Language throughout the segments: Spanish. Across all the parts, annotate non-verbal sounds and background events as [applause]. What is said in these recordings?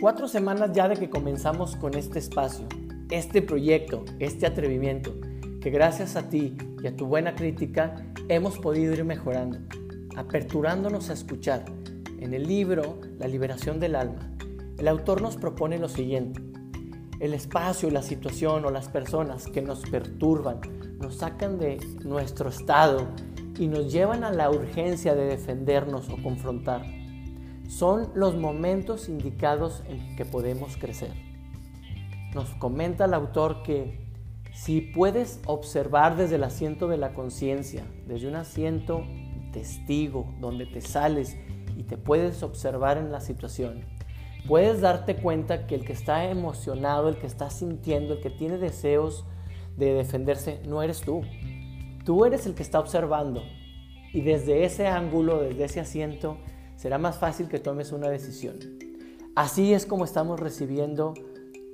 Cuatro semanas ya de que comenzamos con este espacio, este proyecto, este atrevimiento, que gracias a ti y a tu buena crítica hemos podido ir mejorando, aperturándonos a escuchar. En el libro La liberación del alma, el autor nos propone lo siguiente. El espacio, la situación o las personas que nos perturban, nos sacan de nuestro estado y nos llevan a la urgencia de defendernos o confrontar son los momentos indicados en que podemos crecer. Nos comenta el autor que si puedes observar desde el asiento de la conciencia, desde un asiento testigo donde te sales y te puedes observar en la situación, puedes darte cuenta que el que está emocionado, el que está sintiendo, el que tiene deseos de defenderse, no eres tú. Tú eres el que está observando. Y desde ese ángulo, desde ese asiento, será más fácil que tomes una decisión. Así es como estamos recibiendo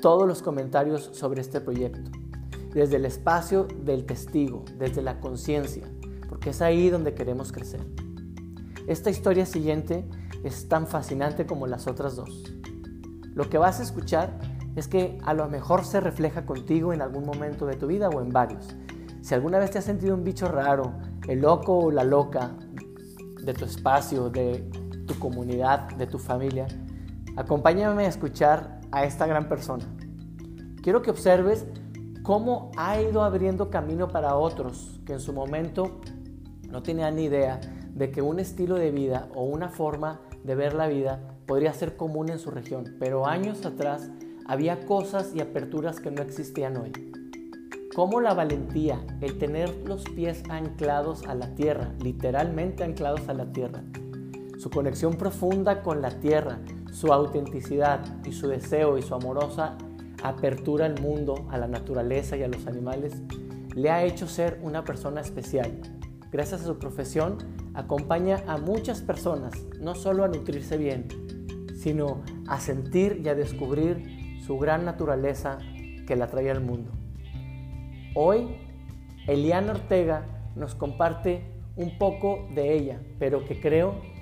todos los comentarios sobre este proyecto, desde el espacio del testigo, desde la conciencia, porque es ahí donde queremos crecer. Esta historia siguiente es tan fascinante como las otras dos. Lo que vas a escuchar es que a lo mejor se refleja contigo en algún momento de tu vida o en varios. Si alguna vez te has sentido un bicho raro, el loco o la loca de tu espacio, de tu comunidad, de tu familia, acompáñame a escuchar a esta gran persona. Quiero que observes cómo ha ido abriendo camino para otros que en su momento no tenían ni idea de que un estilo de vida o una forma de ver la vida podría ser común en su región, pero años atrás había cosas y aperturas que no existían hoy. Cómo la valentía, el tener los pies anclados a la tierra, literalmente anclados a la tierra, su conexión profunda con la tierra, su autenticidad y su deseo y su amorosa apertura al mundo, a la naturaleza y a los animales, le ha hecho ser una persona especial. Gracias a su profesión, acompaña a muchas personas no solo a nutrirse bien, sino a sentir y a descubrir su gran naturaleza que la trae al mundo. Hoy, Eliana Ortega nos comparte un poco de ella, pero que creo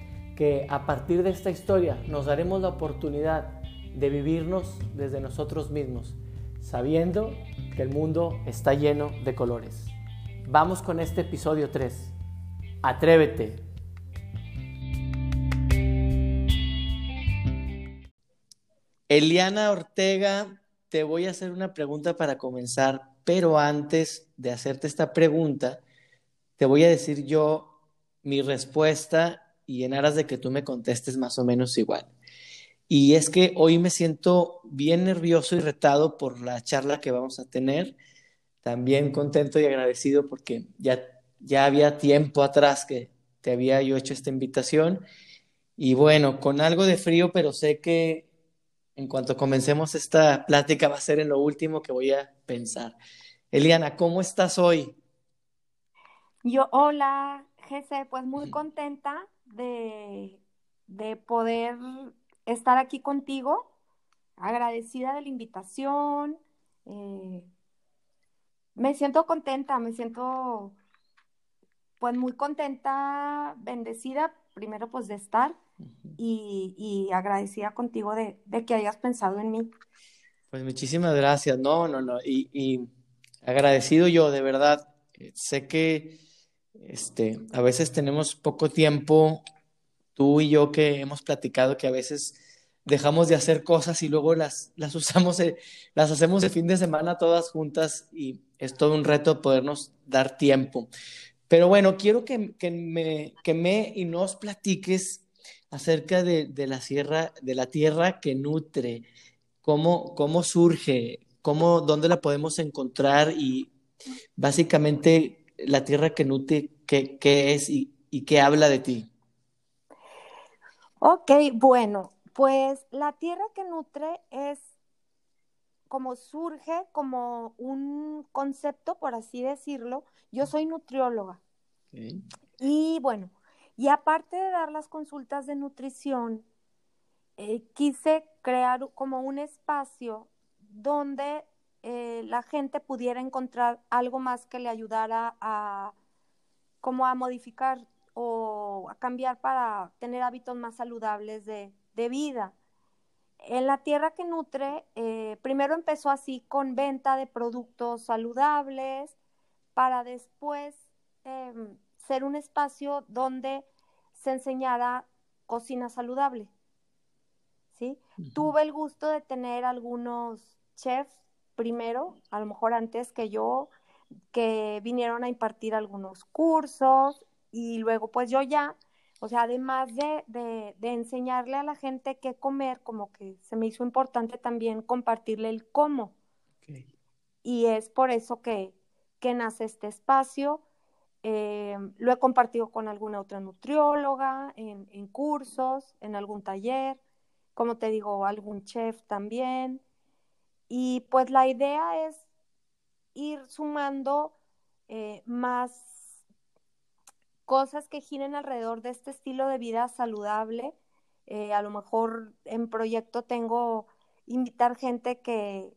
a partir de esta historia nos daremos la oportunidad de vivirnos desde nosotros mismos, sabiendo que el mundo está lleno de colores. Vamos con este episodio 3. Atrévete. Eliana Ortega, te voy a hacer una pregunta para comenzar, pero antes de hacerte esta pregunta, te voy a decir yo mi respuesta y en aras de que tú me contestes más o menos igual. Y es que hoy me siento bien nervioso y retado por la charla que vamos a tener. También contento y agradecido porque ya, ya había tiempo atrás que te había yo hecho esta invitación. Y bueno, con algo de frío, pero sé que en cuanto comencemos esta plática va a ser en lo último que voy a pensar. Eliana, ¿cómo estás hoy? Yo, hola, Jesse, pues muy contenta de, poder estar aquí contigo, agradecida de la invitación. Eh, me siento contenta, me siento pues muy contenta, bendecida, primero pues de estar y, agradecida contigo de, que hayas pensado en mí. Pues muchísimas gracias, no, no, no, y, y agradecido yo, de verdad, sé que este, a veces tenemos poco tiempo, tú y yo que hemos platicado que a veces dejamos de hacer cosas y luego las, las usamos, las hacemos de fin de semana todas juntas y es todo un reto podernos dar tiempo. Pero bueno, quiero que, que me, que me y nos platiques acerca de, de, la sierra, de la tierra que nutre, cómo, cómo surge, cómo, dónde la podemos encontrar y básicamente la tierra que nutre, qué, qué es y, y, qué habla de ti. Ok, bueno, pues la tierra que nutre es como surge como un concepto, por así decirlo. Yo soy nutrióloga. Y bueno, y aparte de dar las consultas de nutrición, eh, quise crear como un espacio donde eh, la gente pudiera encontrar algo más que le ayudara a como a modificar o a cambiar para tener hábitos más saludables de, vida. en la tierra que nutre, eh, primero empezó así con venta de productos saludables para después em, ser un espacio donde se enseñara cocina saludable. ¿sí? Tuve el gusto de tener algunos chefs primero, a lo mejor antes que yo, que vinieron a impartir algunos cursos y luego pues yo ya, o sea, además de, de, enseñarle a la gente qué comer, como que se me hizo importante también compartirle el cómo. Y es por eso que, que nace este espacio. Eh, lo he compartido con alguna otra nutrióloga en, en cursos, en algún taller como te digo, algún chef también. Y pues la idea es ir sumando eh, más cosas que giren alrededor de este estilo de vida saludable. Eh, a lo mejor en proyecto tengo invitar gente que,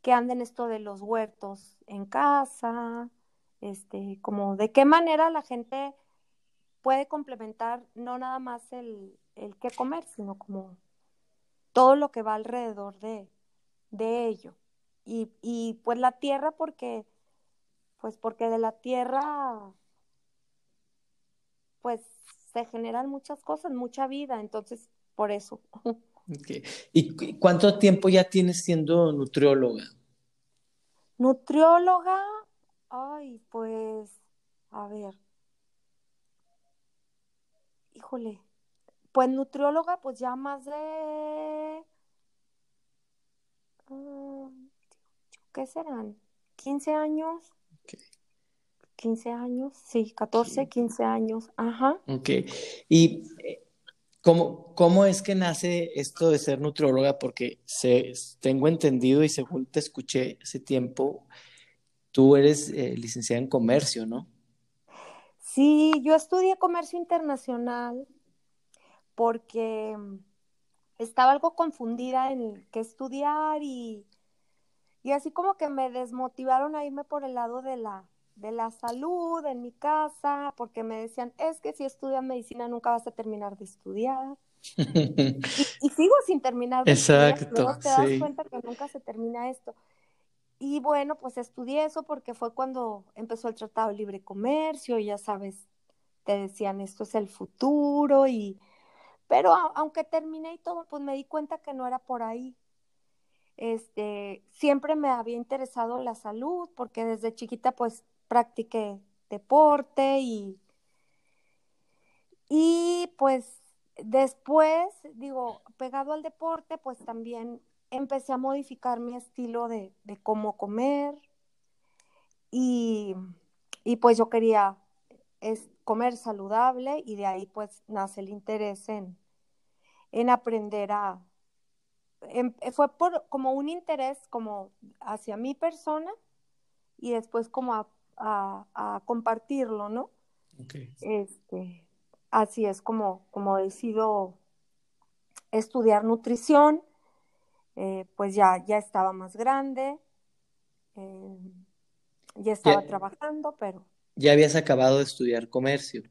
que ande en esto de los huertos en casa, este, como de qué manera la gente puede complementar no nada más el, el qué comer, sino como todo lo que va alrededor de, de ello. Y, y, pues la tierra porque, pues porque de la tierra, pues se generan muchas cosas, mucha vida, entonces por eso. [laughs] ¿Y cuánto tiempo ya tienes siendo nutrióloga? Nutrióloga, ay, pues, a ver, híjole, pues nutrióloga, pues ya más de... Mm, ¿Qué serán? ¿15 años? 15 años, sí, 14, 15 años, ajá. Ok. ¿Y eh, cómo, cómo es que nace esto de ser nutrióloga? Porque se, tengo entendido y según te escuché hace tiempo, tú eres eh, licenciada en comercio, ¿no? Sí, yo estudié comercio internacional porque estaba algo confundida en qué estudiar y, y así como que me desmotivaron a irme por el lado de la, de la salud en mi casa, porque me decían, es que si estudias medicina nunca vas a terminar de estudiar. [laughs] y, sigo sin terminar de Exacto, estudiar, te das cuenta que nunca se termina esto. Y bueno, pues estudié eso porque fue cuando empezó el Tratado de Libre Comercio, y ya sabes, te decían, esto es el futuro, y, pero aunque terminé y todo, pues me di cuenta que no era por ahí. Este, siempre me había interesado la salud porque desde chiquita pues practiqué deporte y y pues después, digo, pegado al deporte, pues también empecé a modificar mi estilo de, cómo comer y, y, pues yo quería es comer saludable y de ahí pues nace el interés en, en aprender a... Em, fue por, como un interés como hacia mi persona y después como a, a, compartirlo, ¿no? Este, así es como, como decido estudiar nutrición, eh, pues ya, ya estaba más grande, eh, ya estaba trabajando, pero... ¿Ya habías acabado de estudiar comercio?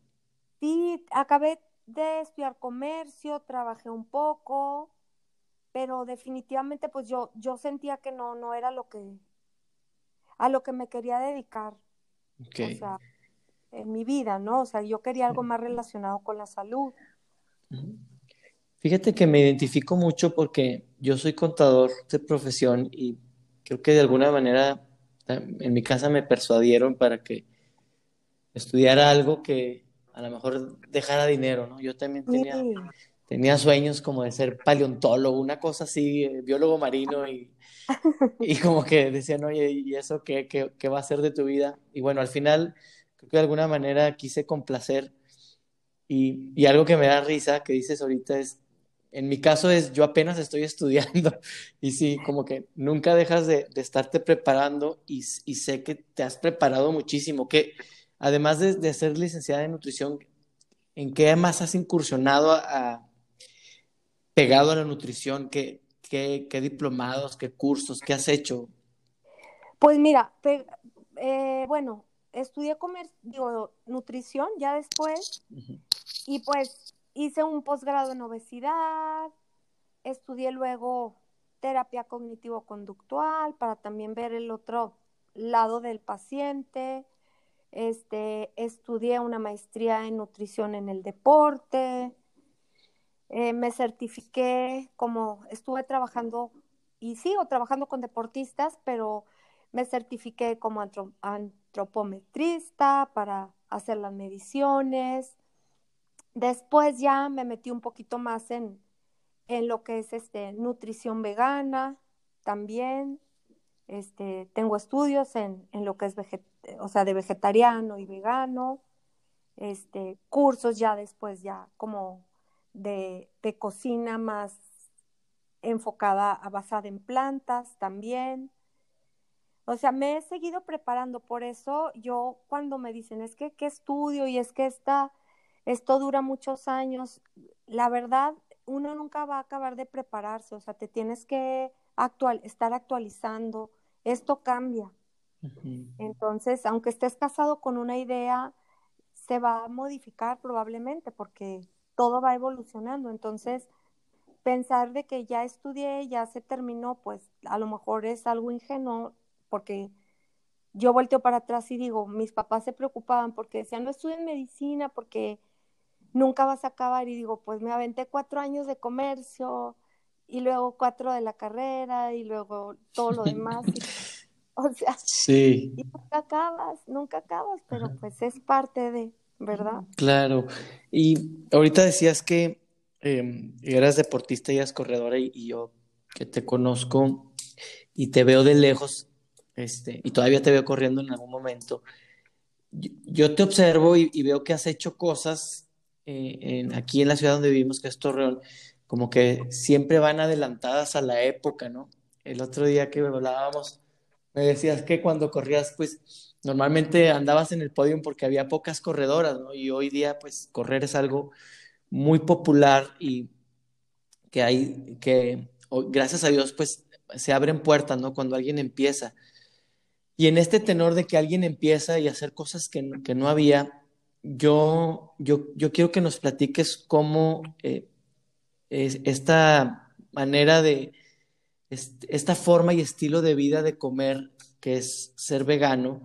Sí, acabé de estudiar comercio, trabajé un poco, pero definitivamente pues yo, yo sentía que no, no era lo que, a lo que me quería dedicar. O sea, en mi vida, ¿no? O sea, yo quería algo más relacionado con la salud. Fíjate que me identifico mucho porque yo soy contador de profesión y creo que de alguna manera en mi casa me persuadieron para que estudiara algo que a lo mejor dejara dinero, ¿no? Yo también tenía, tenía sueños como de ser paleontólogo, una cosa así, eh, biólogo marino y, [laughs] y como que decían, oye, ¿y eso qué, qué, qué, va a ser de tu vida? Y bueno, al final creo que de alguna manera quise complacer y, y algo que me da risa que dices ahorita es, en mi caso es, yo apenas estoy [laughs] estudiando y sí, como que nunca dejas de, de estarte preparando y, y, sé que te has preparado muchísimo, que además de, ser licenciada en nutrición, ¿en qué más has incursionado a, pegado a la nutrición? ¿Qué, qué, diplomados, qué cursos, qué has hecho? Pues mira, eh, bueno, estudié comer, digo, nutrición ya después y pues hice un posgrado en obesidad, estudié luego terapia cognitivo-conductual para también ver el otro lado del paciente. Este, estudié una maestría en nutrición en el deporte. Eh, me certifiqué como estuve trabajando y sigo trabajando con deportistas, pero me certifiqué como antropometrista para hacer las mediciones. Después ya me metí un poquito más en, en lo que es este, nutrición vegana también. Este, tengo estudios en, en lo que es o sea, de vegetariano y vegano, este, cursos ya después ya como de, de cocina más enfocada, basada en plantas también. O sea, me he seguido preparando, por eso yo cuando me dicen, es que, ¿qué estudio? Y es que esta, esto dura muchos años, la verdad, uno nunca va a acabar de prepararse, o sea, te tienes que actual, estar actualizando, esto cambia. Entonces, aunque estés casado con una idea, se va a modificar probablemente porque todo va evolucionando. Entonces, pensar de que ya estudié, ya se terminó, pues a lo mejor es algo ingenuo porque yo volteo para atrás y digo, mis papás se preocupaban porque decían, no estudien medicina porque nunca vas a acabar. Y digo, pues me aventé cuatro años de comercio y luego cuatro de la carrera y luego todo lo demás. [laughs] o sea, sí. nunca acabas, nunca acabas, pero pues es parte de, ¿verdad? Claro. Y ahorita decías que em, eras deportista y eras corredora y, yo que te conozco y te veo de lejos, este, y todavía te veo corriendo en algún momento, yo, te observo y, veo que has hecho cosas eh, aquí en la ciudad donde vivimos, que es Torreón, como que siempre van adelantadas a la época, ¿no? El otro día que hablábamos, me decías que cuando corrías, pues normalmente andabas en el podio porque había pocas corredoras, ¿no? Y hoy día, pues correr es algo muy popular y que hay, que gracias a Dios, pues se abren puertas, ¿no? Cuando alguien empieza. Y en este tenor de que alguien empieza y hacer cosas que, que no había, yo, yo, yo quiero que nos platiques cómo eh, es, esta manera de, esta forma y estilo de vida de comer, que es ser vegano,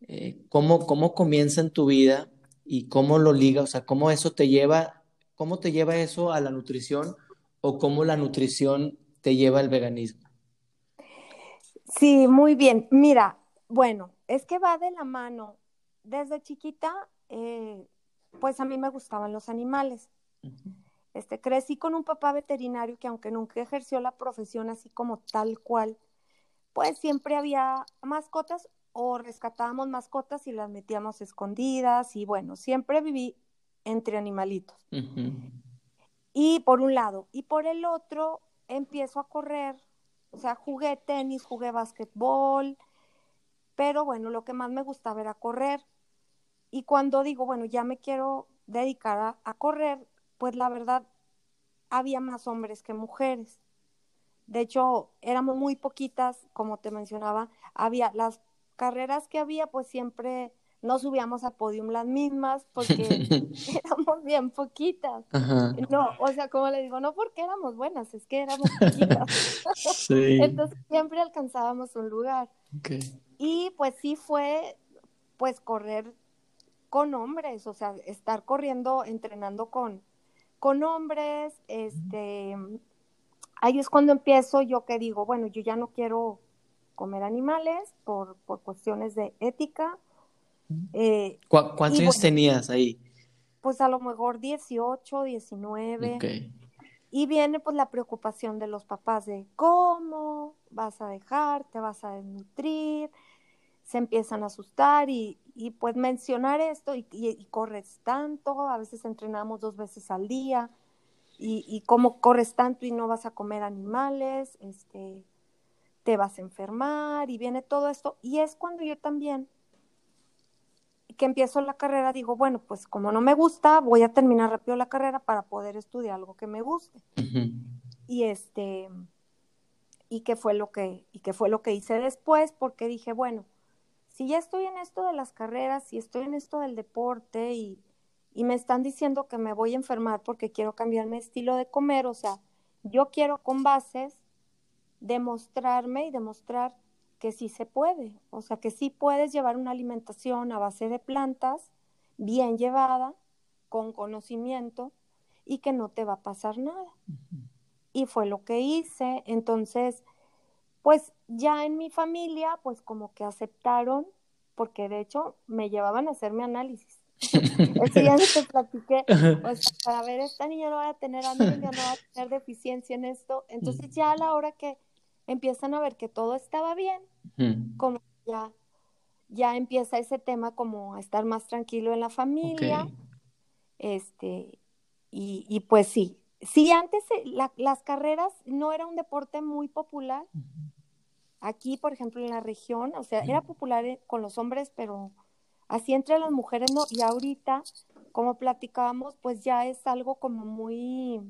eh, cómo, cómo comienza en tu vida y cómo lo liga, o sea, cómo eso te lleva, cómo te lleva eso a la nutrición o cómo la nutrición te lleva al veganismo. Sí, muy bien. Mira, bueno, es que va de la mano. Desde chiquita eh, pues a mí me gustaban los animales. Este, crecí con un papá veterinario que aunque nunca ejerció la profesión así como tal cual, pues siempre había mascotas o rescatábamos mascotas y las metíamos escondidas y bueno, siempre viví entre animalitos. Y por un lado, y por el otro, empiezo a correr, o sea, jugué tenis, jugué básquetbol, pero bueno, lo que más me gustaba era correr. Y cuando digo, bueno, ya me quiero dedicar a, correr, pues la verdad, había más hombres que mujeres. De hecho, éramos muy poquitas, como te mencionaba, había las carreras que había, pues siempre no subíamos a podium las mismas porque [laughs] [laughs] éramos bien poquitas. No, o sea, como le digo, no porque éramos buenas, es que éramos poquitas. [laughs] Entonces siempre alcanzábamos un lugar. Y pues sí fue, pues correr con hombres, o sea, estar corriendo, entrenando con, con hombres, este, ahí es cuando empiezo yo que digo, bueno, yo ya no quiero comer animales por, por cuestiones de ética. Eh, ¿Cuántos años tenías ahí? Pues a lo mejor 18, 19. Y viene pues la preocupación de los papás de cómo vas a dejar, te vas a desnutrir, se empiezan a asustar y, y pues mencionar esto y, corres tanto, a veces entrenamos dos veces al día y, y cómo corres tanto y no vas a comer animales, este, te vas a enfermar y viene todo esto y es cuando yo también que empiezo la carrera digo, bueno, pues como no me gusta, voy a terminar rápido la carrera para poder estudiar algo que me guste. Y este y qué fue lo que y qué fue lo que hice después porque dije, bueno, si ya estoy en esto de las carreras, si estoy en esto del deporte y, me están diciendo que me voy a enfermar porque quiero cambiar mi estilo de comer, o sea, yo quiero con bases demostrarme y demostrar que sí se puede, o sea, que sí puedes llevar una alimentación a base de plantas, bien llevada, con conocimiento y que no te va a pasar nada. Y fue lo que hice, entonces, pues ya en mi familia, pues como que aceptaron, porque de hecho me llevaban a hacerme análisis. [laughs] El día te platiqué, pues para ver, esta niña no va a tener no va a tener deficiencia en esto. Entonces ya a la hora que empiezan a ver que todo estaba bien, como ya, ya empieza ese tema como a estar más tranquilo en la familia. Este, y, y, pues sí, sí, antes eh, las carreras no era un deporte muy popular. Aquí, por ejemplo, en la región, o sea, era popular eh, con los hombres, pero así entre las mujeres no. Y ahorita, como platicábamos, pues ya es algo como muy,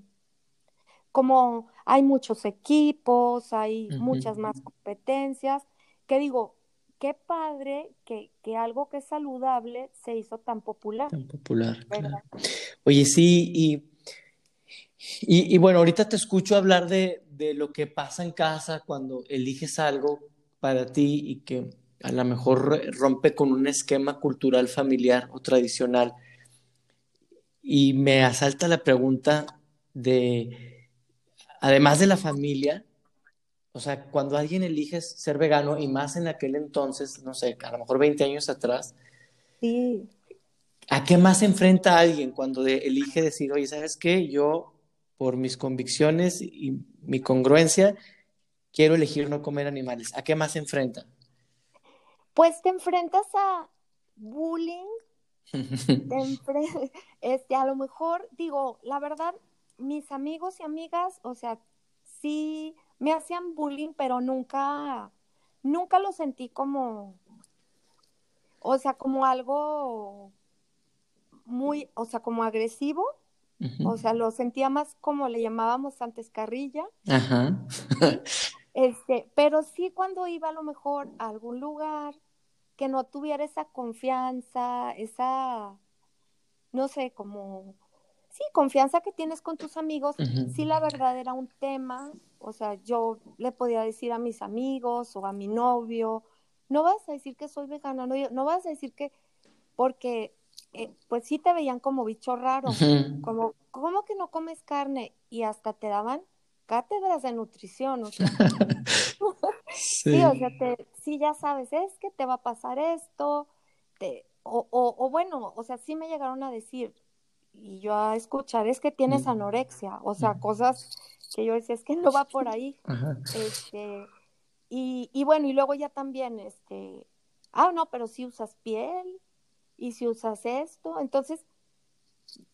como hay muchos equipos, hay muchas más competencias, que digo, qué padre que, algo que es saludable se hizo tan popular. Tan popular, claro. Oye, sí, y, y, bueno, ahorita te escucho hablar de, de lo que pasa en casa cuando eliges algo para ti y que a lo mejor rompe con un esquema cultural familiar o tradicional. Y me asalta la pregunta de además de la familia, o sea, cuando alguien elige ser vegano, y más en aquel entonces, no sé, a lo mejor 20 años atrás, sí. ¿a qué más se enfrenta alguien cuando elige decir, oye, ¿sabes qué? Yo, por mis convicciones y mi congruencia, quiero elegir no comer animales. ¿A qué más se enfrenta? Pues te enfrentas a bullying, [laughs] este, a lo mejor, digo, la verdad, mis amigos y amigas, o sea, sí me hacían bullying, pero nunca, nunca lo sentí como, o sea, como algo muy, o sea, como agresivo. O sea, lo sentía más como le llamábamos antes carrilla. Ajá. [laughs] este, pero sí cuando iba a lo mejor a algún lugar que no tuviera esa confianza, esa, no sé, como sí, confianza que tienes con tus amigos, sí la verdad era un tema, o sea, yo le podía decir a mis amigos o a mi novio, no vas a decir que soy vegana, no, no vas a decir que, porque eh, pues sí te veían como bicho raro, como, ¿cómo que no comes carne? Y hasta te daban cátedras de nutrición, o sea, [laughs] [laughs] sí. o sea, te, sí ya sabes, es que te va a pasar esto, te, o, o, o bueno, o sea, sí me llegaron a decir, y yo a escuchar, es que tienes anorexia, o sea, cosas que yo decía, es que no va por ahí. Este, y, y, bueno, y luego ya también, este, ah, no, pero si usas piel y si usas esto, entonces,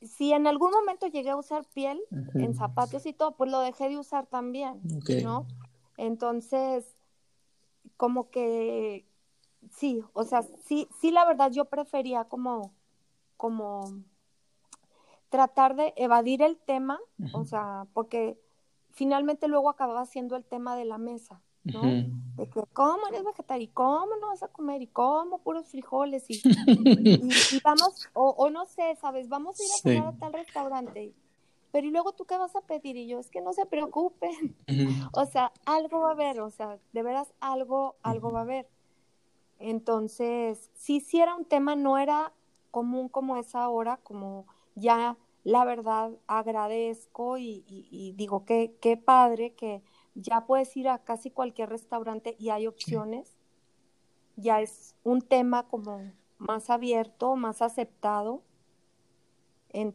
si en algún momento llegué a usar piel en zapatos y todo, pues lo dejé de usar también, ¿no? Entonces, como que, sí, o sea, sí, sí, la verdad yo prefería como, como tratar de evadir el tema, o sea, porque finalmente luego acababa siendo el tema de la mesa, ¿no? De que, ¿cómo eres vegetariano? ¿Y cómo no vas a comer? ¿Y cómo puros frijoles? Y, [laughs] y, vamos, o, no sé, ¿sabes? Vamos a ir a comer a tal restaurante. Pero ¿y luego tú qué vas a pedir? Y yo, es que no se preocupen. [laughs] O sea, algo va a haber, o sea, de veras algo, algo va a haber. Entonces, si sí era un tema, no era común como es ahora, como ya la verdad agradezco y, digo que qué padre que ya puedes ir a casi cualquier restaurante y hay opciones. Ya es un tema como más abierto, más aceptado en,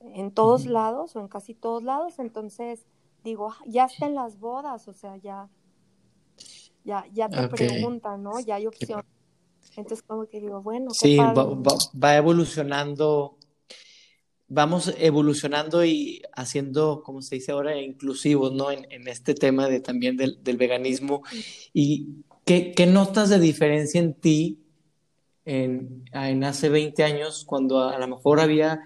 en, todos lados o en casi todos lados. Entonces, digo, ah, ya está en las bodas, o sea, ya, ya, ya te preguntan, ¿no? Ya hay opciones. Entonces, como que digo, bueno. sí, va, evolucionando vamos evolucionando y haciendo, como se dice ahora, inclusivos, ¿no? En, este tema de, también del, veganismo. ¿Y qué, notas de diferencia en ti en, en, hace 20 años, cuando a, lo mejor había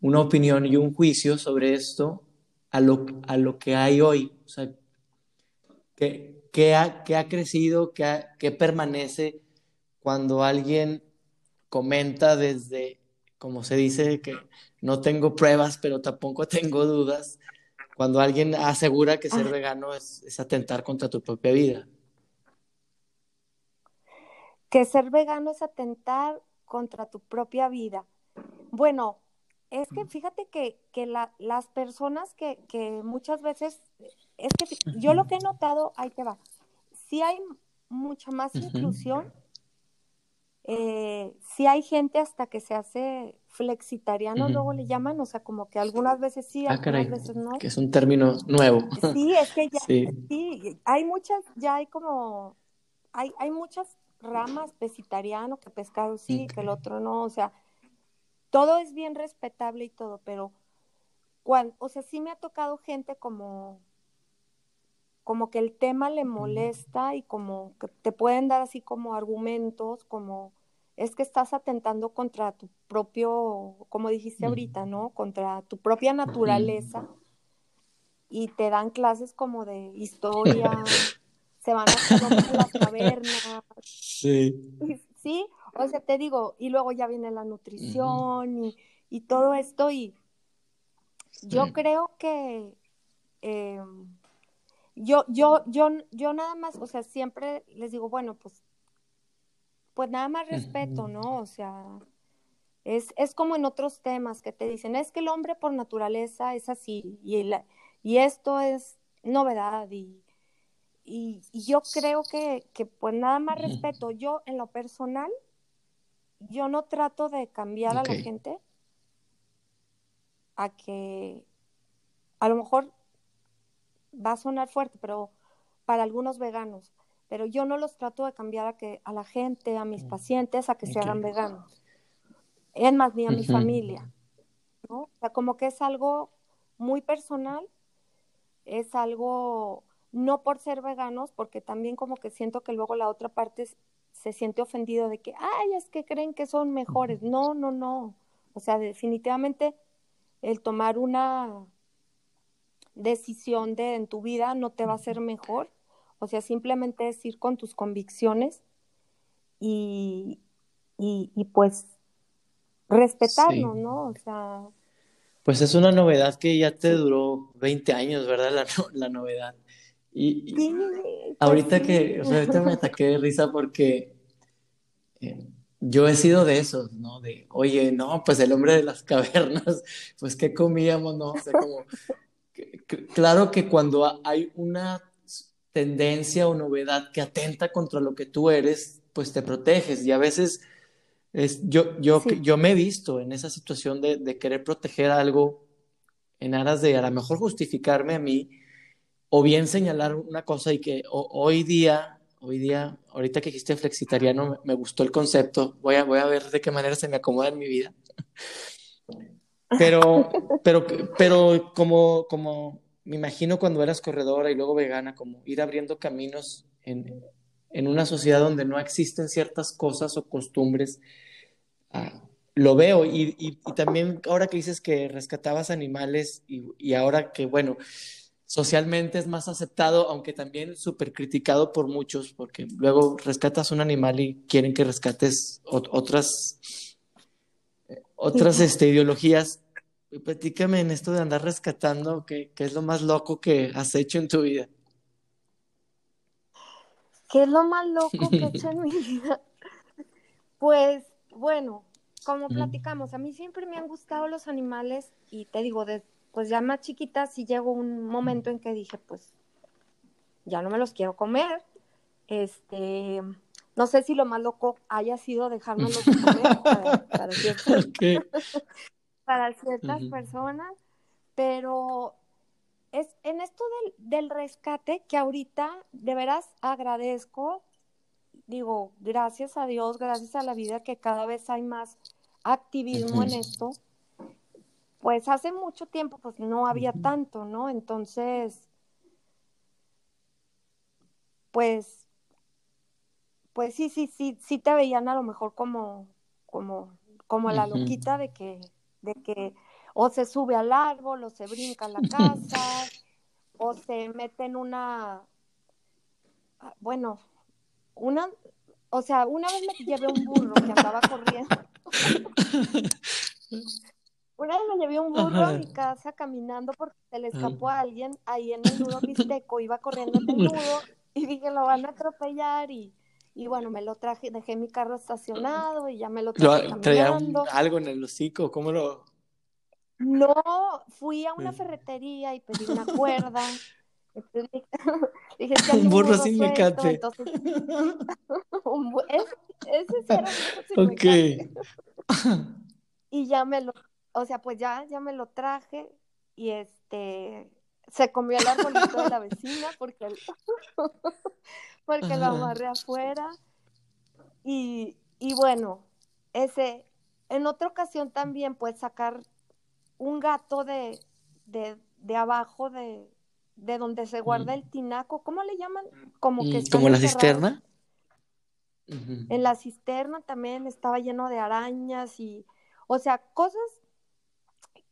una opinión y un juicio sobre esto, a lo, a lo que hay hoy? O sea, ¿qué, qué, ha, qué ha, crecido, qué, qué permanece cuando alguien comenta desde, como se dice, que no tengo pruebas, pero tampoco [laughs] tengo dudas. cuando alguien asegura que ser vegano es, es atentar contra tu propia vida. Que ser vegano es atentar contra tu propia vida. Bueno, es que fíjate que, que la, las personas que, que, muchas veces, es que yo lo que he notado, ahí te va, si hay mucha más inclusión, eh, si hay gente hasta que se hace flexitariano, luego le llaman, o sea, como que algunas veces sí, ah, algunas veces no. Que es un término nuevo. Sí, es que ya, sí. hay muchas, ya hay como, hay, hay muchas ramas, vegetariano, que pescado sí, que el otro no, o sea, todo es bien respetable y todo, pero cuando, o sea, sí me ha tocado gente como como que el tema le molesta y como que te pueden dar así como argumentos, como es que estás atentando contra tu propio, como dijiste ahorita, ¿no? Contra tu propia naturaleza y te dan clases como de historia, [laughs] se van a las cavernas. Sí. Sí, o sea, te digo, y luego ya viene la nutrición y, todo esto y yo creo que em, yo, yo, yo, yo nada más, o sea, siempre les digo, bueno, pues, pues nada más respeto, ¿no? O sea, es, es como en otros temas que te dicen, es que el hombre por naturaleza es así, y, y esto es novedad, y, y, yo creo que, que, pues nada más respeto. Yo, en lo personal, yo no trato de cambiar a la gente a que a lo mejor va a sonar fuerte, pero para algunos veganos, pero yo no los trato de cambiar a que a la gente, a mis mm. pacientes, a que se hagan veganos. Es más, ni a mi familia, ¿no? O sea, como que es algo muy personal, es algo no por ser veganos, porque también como que siento que luego la otra parte se siente ofendido de que, ay, es que creen que son mejores. No, no, no. O sea, definitivamente el tomar una decisión de en tu vida no te va a hacer mejor. O sea, simplemente es ir con tus convicciones y, y, pues respetarlo, ¿no? O sea... Pues es una novedad que ya te duró 20 años, ¿verdad? La, la novedad. Y, pues ahorita que, o sea, ahorita me ataqué de risa porque eh, yo he sido de esos, ¿no? De, oye, no, pues el hombre de las cavernas, [laughs] pues qué comíamos, ¿no? O sea, como, claro que cuando hay una tendencia o novedad que atenta contra lo que tú eres, pues te proteges y a veces es, yo, yo, yo me he visto en esa situación de, de, querer proteger algo en aras de a lo mejor justificarme a mí o bien señalar una cosa y que hoy día, hoy día, ahorita que dijiste flexitariano, me, me, gustó el concepto, voy a, voy a ver de qué manera se me acomoda en mi vida. [laughs] Pero, pero, pero como, como me imagino cuando eras corredora y luego vegana, como ir abriendo caminos en, en una sociedad donde no existen ciertas cosas o costumbres, ah, lo veo. Y, y, también ahora que dices que rescatabas animales y, y, ahora que, bueno, socialmente es más aceptado, aunque también súper criticado por muchos, porque luego rescatas un animal y quieren que rescates otras otras este, ideologías. Platícame en esto de andar rescatando, ¿qué, es lo más loco que has hecho en tu vida? ¿Qué es lo más loco que he hecho en [laughs] mi vida? Pues, bueno, como platicamos, a mí siempre me han gustado los animales y te digo, de, pues ya más chiquita sí llegó un momento en que dije, pues, ya no me los quiero comer. Este, no sé si lo más loco haya sido dejármelos comer para, ciertas, [laughs] para ciertas personas, pero es en esto del, del, rescate que ahorita de veras agradezco, digo, gracias a Dios, gracias a la vida que cada vez hay más activismo en esto, pues hace mucho tiempo pues no había tanto, ¿no? Entonces, pues pues sí, sí, sí, sí te veían a lo mejor como, como, como la loquita de que, de que o se sube al árbol, o se brinca a la casa, o se mete en una, ah, bueno, una, o sea, una vez me llevé un burro que andaba corriendo. Una vez me llevé un burro a mi casa caminando porque se le escapó a alguien ahí en el nudo mixteco, iba corriendo en el nudo y dije, lo van a atropellar y, y bueno, me lo traje, dejé mi carro estacionado y ya me lo traje ¿Traía algo en el hocico? ¿Cómo lo...? No, fui a una ferretería y pedí una cuerda. [laughs] [laughs] dije, un burro sin mecate. Entonces, [laughs] ese, era un burro sin Ok. y ya me lo o sea, pues ya, ya me lo traje y este, se comió el arbolito de la [laughs] vecina porque, [laughs] porque lo amarré afuera. Y, y bueno, ese, en otra ocasión también, pues sacar un gato de, de, de abajo de, de donde se guarda el tinaco, ¿cómo le llaman? Como que mm, como la cisterna. En la cisterna también estaba lleno de arañas y, o sea, cosas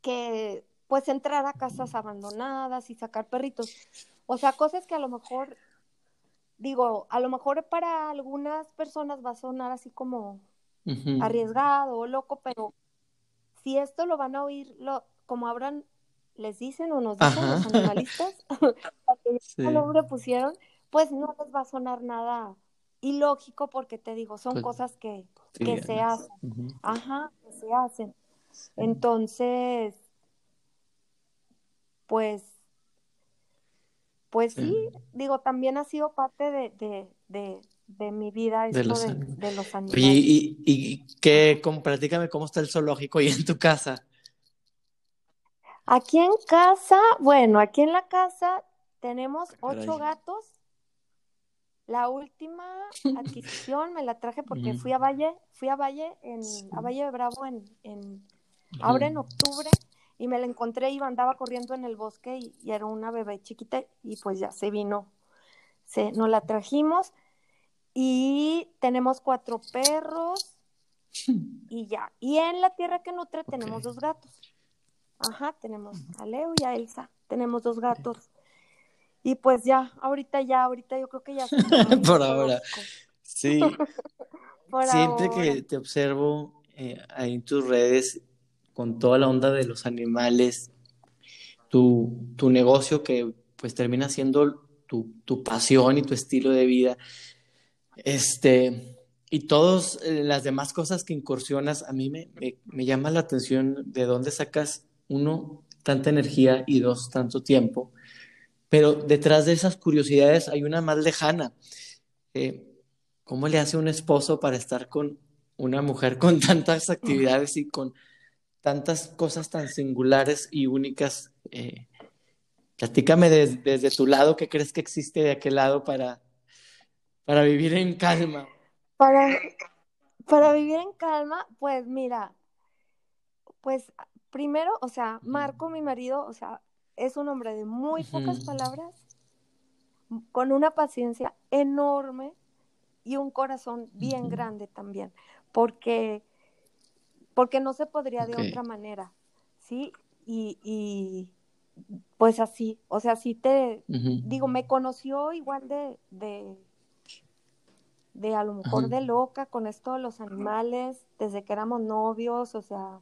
que pues entrar a casas abandonadas y sacar perritos. O sea, cosas que a lo mejor, digo, a lo mejor para algunas personas va a sonar así como arriesgado o loco, pero si esto lo van a oír, lo, como habrán, les dicen o nos dicen los animalistas, [laughs] que nombre pusieron, pues no les va a sonar nada ilógico porque te digo, son pues, cosas que, que se hacen. Ajá, que se hacen. Entonces, pues, pues sí, digo, también ha sido parte de, de, de, mi vida esto de los, de, los animales. y, y, qué, cómo, platícame cómo está el zoológico ahí en tu casa. Aquí en casa, bueno, aquí en la casa tenemos ocho gatos. La última adquisición me la traje porque fui a Valle, fui a Valle en, a Valle de Bravo en, en ahora en octubre y me la encontré y andaba corriendo en el bosque y, era una bebé chiquita y pues ya se vino, se, nos la trajimos y tenemos cuatro perros y ya. Y en la tierra que nutre tenemos dos gatos. Ajá, tenemos a Leo y a Elsa, tenemos dos gatos. Y pues ya, ahorita ya, ahorita yo creo que ya. [laughs] Por ahora. Sí. [laughs] Siempre que te observo eh, ahí en tus redes, con toda la onda de los animales, tu, tu negocio que pues termina siendo tu, tu, pasión y tu estilo de vida, este, y todas eh, las demás cosas que incursionas, a mí me, me, llama la atención de dónde sacas, uno, tanta energía y dos, tanto tiempo, pero detrás de esas curiosidades hay una más lejana. Eh, ¿Cómo le hace un esposo para estar con una mujer con tantas actividades y con tantas cosas tan singulares y únicas. Eh, platícame desde tu lado, ¿qué crees que existe de aquel lado para, para vivir en calma? Para, para vivir en calma, pues mira, pues primero, o sea, Marco, mi marido, o sea, es un hombre de muy pocas palabras, con una paciencia enorme y un corazón bien grande también, porque porque no se podría de otra manera, ¿sí? Y, y, pues así, o sea, sí te, digo, me conoció igual de, de, de a lo mejor de loca con esto de los animales, desde que éramos novios, o sea,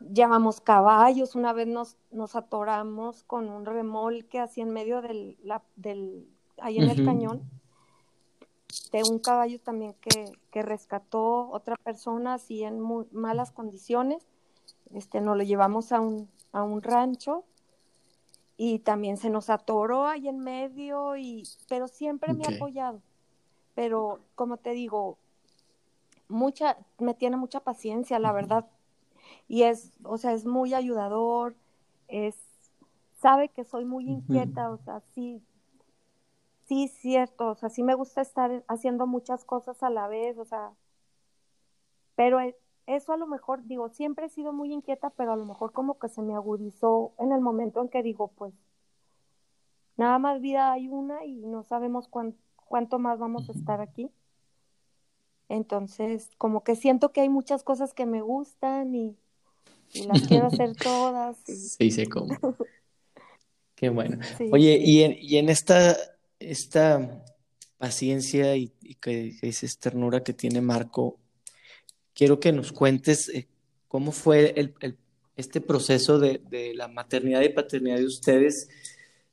llamamos caballos, una vez nos, nos atoramos con un remolque así en medio del, la, del ahí en el cañón, de un caballo también que, que rescató otra persona así en muy malas condiciones. Este, nos lo llevamos a un, a un rancho y también se nos atoró ahí en medio, y, pero siempre me ha apoyado. Pero como te digo, mucha, me tiene mucha paciencia, la verdad. Y es, o sea, es muy ayudador, es, sabe que soy muy inquieta, o sea, sí, sí, cierto, o sea, sí me gusta estar haciendo muchas cosas a la vez, o sea, pero e, eso a lo mejor, digo, siempre he sido muy inquieta, pero a lo mejor como que se me agudizó en el momento en que digo, pues, nada más vida hay una y no sabemos cuánto más vamos a estar aquí. Entonces, como que siento que hay muchas cosas que me gustan y, las quiero hacer [laughs] todas. Sí, sé cómo. [laughs] Qué bueno. Oye, y en, y en esta esta paciencia y, que, esa ternura que tiene Marco, quiero que nos cuentes eh, cómo fue el, este proceso de, la maternidad y paternidad de ustedes,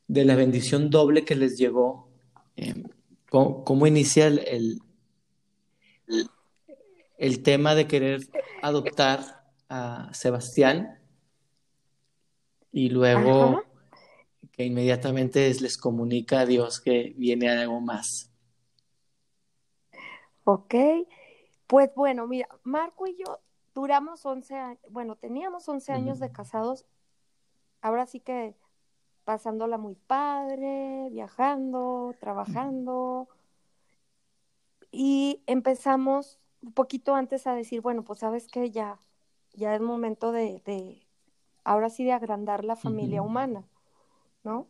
de la bendición doble que les llegó. Em, ¿cómo, inicia el, el, tema de querer adoptar a Sebastián? Y luego que inmediatamente les comunica a Dios que viene algo más. Ok, pues bueno, mira, Marco y yo duramos 11 años, bueno, teníamos 11 años de casados, ahora sí que pasándola muy padre, viajando, trabajando, y empezamos un poquito antes a decir, bueno, pues sabes que ya, ya es momento de, de ahora sí de agrandar la familia humana, ¿no?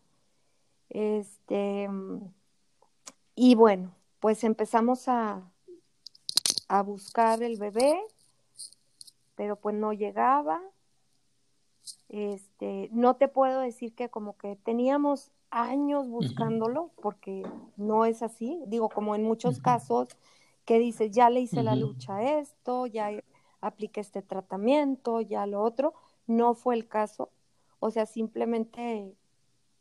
Este, y bueno, pues empezamos a, a buscar el bebé, pero pues no llegaba. Este, no te puedo decir que como que teníamos años buscándolo, porque no es así. Digo, como en muchos casos que dices, ya le hice la lucha a esto, ya apliqué este tratamiento, ya lo otro. No fue el caso. O sea, simplemente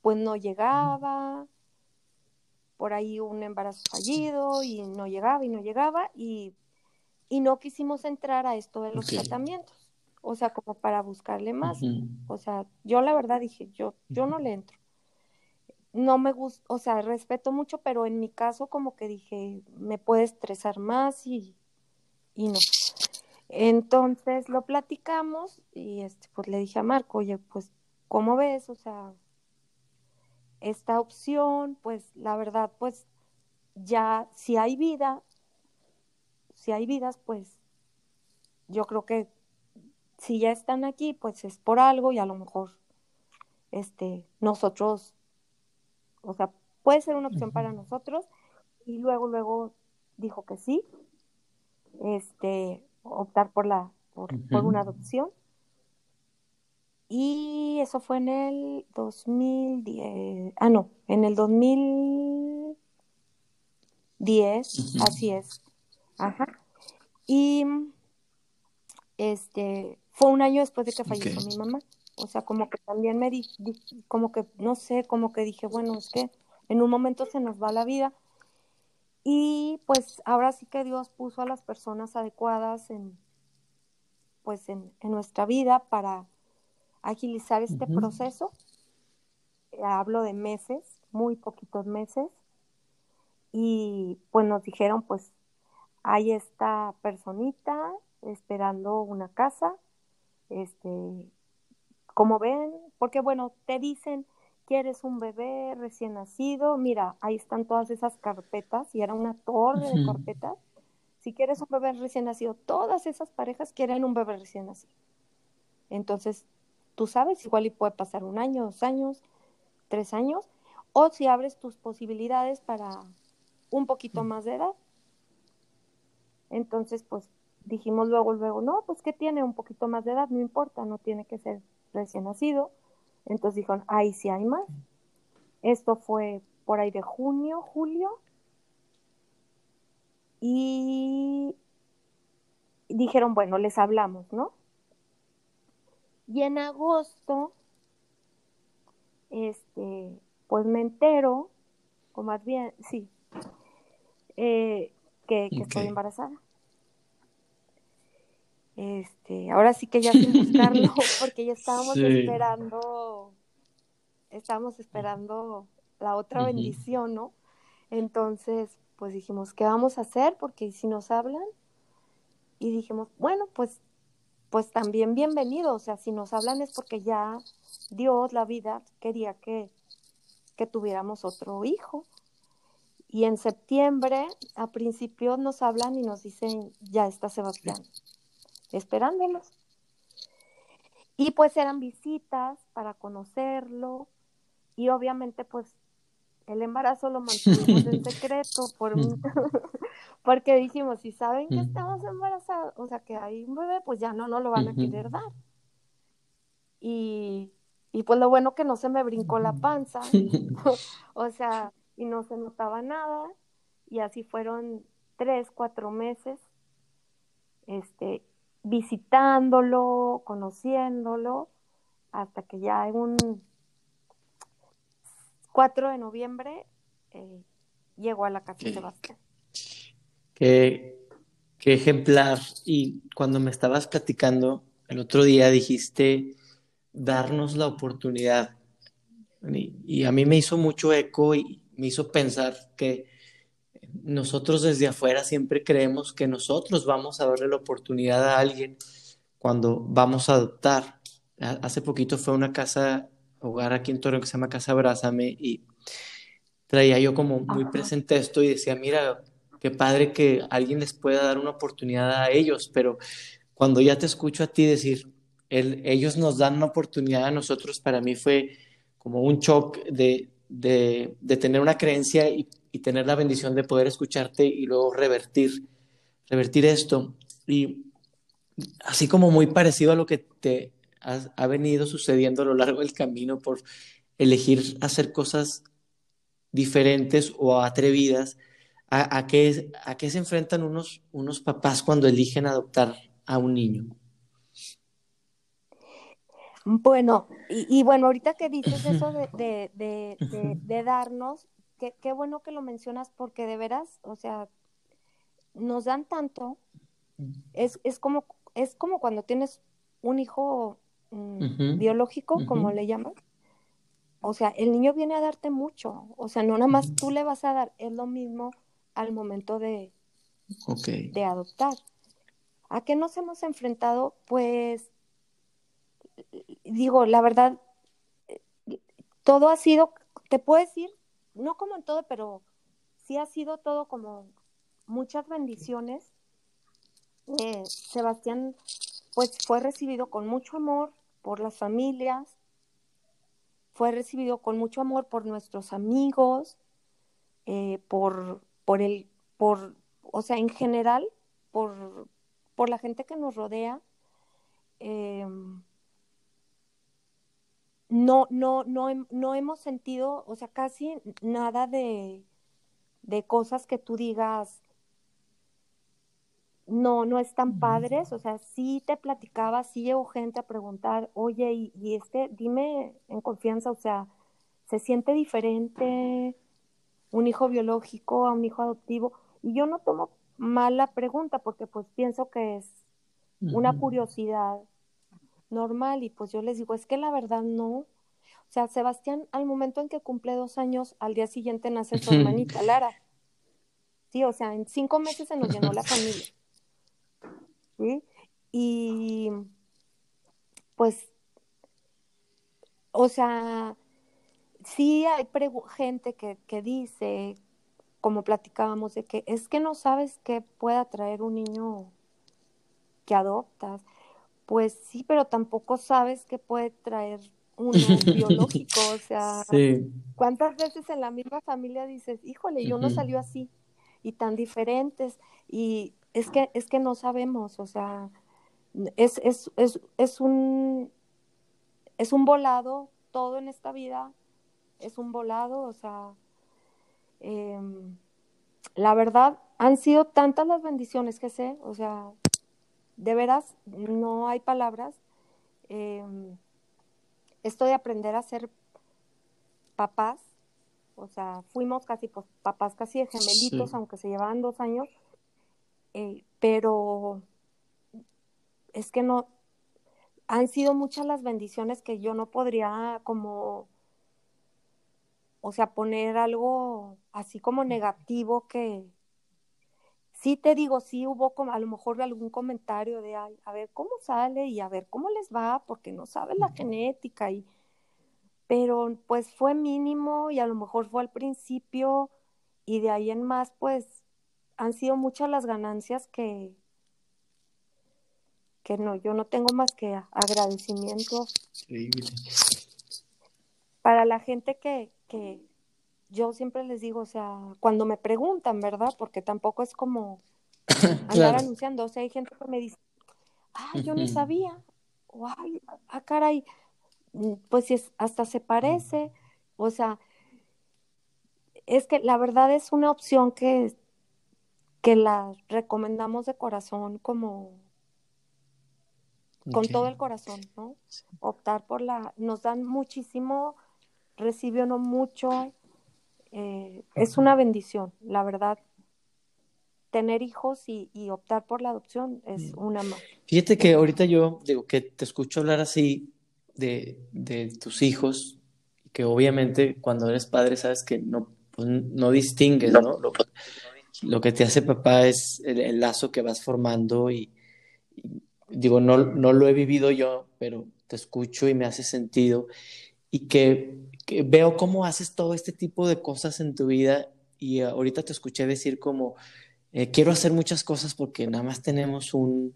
pues no llegaba, por ahí un embarazo fallido y no llegaba y no llegaba y y no quisimos entrar a esto de los tratamientos, o sea, como para buscarle más. O sea, yo la verdad dije, yo, yo no le entro. No me gusta, o sea, respeto mucho, pero en mi caso como que dije, me puede estresar más y, y no. Entonces lo platicamos y este, pues le dije a Marco, oye, pues, ¿cómo ves? O sea, esta opción, pues la verdad, pues ya si hay vida, si hay vidas, pues yo creo que si ya están aquí, pues es por algo y a lo mejor este nosotros, o sea, puede ser una opción para nosotros y luego luego dijo que sí. Este, optar por la por, por una adopción. Y eso fue en el 2010, ah no, en el 2010, así es. Ajá. Y este fue un año después de que falleció mi mamá. O sea, como que también me di, como que, no sé, como que dije, bueno, es que en un momento se nos va la vida. Y pues ahora sí que Dios puso a las personas adecuadas en, pues en, nuestra vida para agilizar este proceso. hablo de meses, muy poquitos meses. Y pues nos dijeron, pues hay esta personita esperando una casa, este, como ven, porque bueno, te dicen, quieres un bebé recién nacido, mira, ahí están todas esas carpetas, y era una torre de carpetas. Si quieres un bebé recién nacido, todas esas parejas quieren un bebé recién nacido. Entonces, tú sabes, igual y puede pasar un año, dos años, tres años, o si abres tus posibilidades para un poquito más de edad, entonces, pues dijimos luego, luego, no, pues que tiene un poquito más de edad, no importa, no tiene que ser recién nacido. Entonces dijeron, ahí sí hay más. Esto fue por ahí de junio, julio. Y dijeron, bueno, les hablamos, ¿no? Y en agosto, este, pues me entero, o más bien, sí, eh, que, estoy embarazada. Este, ahora sí que ya sin [laughs] buscarlo, porque ya estábamos esperando, estábamos esperando la otra bendición, ¿no? Entonces, pues dijimos, ¿qué vamos a hacer? Porque si nos hablan, y dijimos, bueno, pues, pues también bienvenido, o sea, si nos hablan es porque ya Dios, la vida, quería que, que tuviéramos otro hijo. Y en septiembre, a principios nos hablan y nos dicen, ya está Sebastián, esperándolos. Y pues eran visitas para conocerlo y obviamente pues el embarazo lo mantuvimos en [laughs] secreto por [laughs] porque dijimos, si saben que estamos embarazados, o sea que hay un bebé, pues ya no no lo van a querer dar. Y, y pues lo bueno que no se me brincó la panza, [laughs] [laughs] o sea, y no se notaba nada y así fueron tres, cuatro meses. Este, visitándolo, conociéndolo, hasta que ya en un 4 de noviembre eh, llegó a la casa de Sebastián. Qué, qué ejemplar. Y cuando me estabas platicando el otro día dijiste darnos la oportunidad. Y, a mí me hizo mucho eco y me hizo pensar que nosotros desde afuera siempre creemos que nosotros vamos a darle la oportunidad a alguien cuando vamos a adoptar. Hace poquito fue a una casa hogar aquí en Torreón que se llama Casa Abrázame y traía yo como muy presente esto y decía, mira, qué padre que alguien les pueda dar una oportunidad a ellos, pero cuando ya te escucho a ti decir, ellos nos dan una oportunidad a nosotros, para mí fue como un shock de, de, tener una creencia y, tener la bendición de poder escucharte y luego revertir, revertir esto. Y así como muy parecido a lo que te ha, venido sucediendo a lo largo del camino por elegir hacer cosas diferentes o atrevidas, ¿a, a, qué, a qué se enfrentan unos, unos papás cuando eligen adoptar a un niño? Bueno, y, bueno, ahorita que dices eso de, de, de, darnos, qué, bueno que lo mencionas porque de veras, o sea, nos dan tanto, es, es, como, es como cuando tienes un hijo mm, biológico, como le llaman. O sea, el niño viene a darte mucho, o sea, no nada más tú le vas a dar, es lo mismo al momento de, de adoptar. ¿A qué nos hemos enfrentado? Pues digo, la verdad, todo ha sido, te puedo decir, no como en todo, pero sí ha sido todo como muchas bendiciones. Eh, Sebastián, pues fue recibido con mucho amor por las familias, fue recibido con mucho amor por nuestros amigos, eh, por, por el, por, o sea, en general, por, por la gente que nos rodea. Eh, no, no, no, no hemos sentido, o sea, casi nada de, de cosas que tú digas, no, no están padres, o sea, sí te platicaba, sí llegó gente a preguntar, oye, y, y, este, dime en confianza, o sea, ¿se siente diferente un hijo biológico a un hijo adoptivo? Y yo no tomo mal la pregunta porque pues pienso que es una curiosidad normal y pues yo les digo, es que la verdad no. O sea, Sebastián, al momento en que cumple dos años, al día siguiente nace su hermanita [laughs] Lara. Sí, o sea, en cinco meses se nos llenó la familia. ¿Sí? Y pues, o sea, sí hay gente que, que dice, como platicábamos, de que es que no sabes qué pueda traer un niño que adoptas. Pues sí, pero tampoco sabes qué puede traer uno [laughs] biológico, o sea, ¿cuántas veces en la misma familia dices, híjole, yo no salió así y tan diferentes? Y es que, es que no sabemos, o sea, es, es, es, es un es un volado, todo en esta vida es un volado, o sea, em, la verdad, han sido tantas las bendiciones que sé, o sea, de veras, no hay palabras. Em, esto de aprender a ser papás, o sea, fuimos casi pues, papás casi de gemelitos, aunque se llevaban dos años, eh, pero es que no, han sido muchas las bendiciones que yo no podría como, o sea, poner algo así como negativo que, sí te digo, sí hubo como a lo mejor algún comentario de, ay, a ver cómo sale y a ver cómo les va, porque no saben la genética y, pero pues fue mínimo y a lo mejor fue al principio y de ahí en más, pues han sido muchas las ganancias que, que no, yo no tengo más que agradecimiento para la gente que, que, yo siempre les digo, o sea, cuando me preguntan, ¿verdad? Porque tampoco es como [coughs] andar anunciando, o sea, hay gente que me dice, ay, yo no sabía, o ay, ah, caray, mm, pues si es, hasta se parece, o sea, es que la verdad es una opción que, que la recomendamos de corazón como, con todo el corazón, ¿no? Optar por la, nos dan muchísimo, recibe uno mucho, eh, es una bendición, la verdad. Tener hijos y, optar por la adopción es una más. Fíjate que ahorita yo digo que te escucho hablar así de, tus hijos, que obviamente cuando eres padre sabes que no, pues, no distingues, ¿no? Lo, que te hace papá es el, lazo que vas formando y digo, no, no lo he vivido yo, pero te escucho y me hace sentido y que, veo cómo haces todo este tipo de cosas en tu vida y ahorita te escuché decir como, eh, quiero hacer muchas cosas porque nada más tenemos un,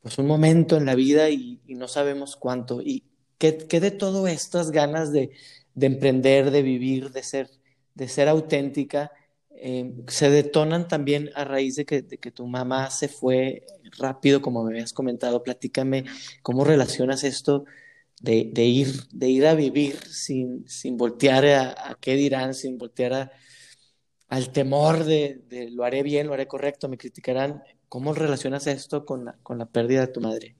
pues un momento en la vida y, no sabemos cuánto. ¿Y qué, de todo estas ganas de, de, emprender, de vivir, de ser, de ser auténtica, eh, se detonan también a raíz de que, de que tu mamá se fue rápido, como me habías comentado, platícame cómo relacionas esto de, ir, de ir a vivir sin, sin voltear a, qué dirán, sin voltear al temor de, de, lo haré bien, lo haré correcto, me criticarán. ¿Cómo relacionas esto con la, con la pérdida de tu madre?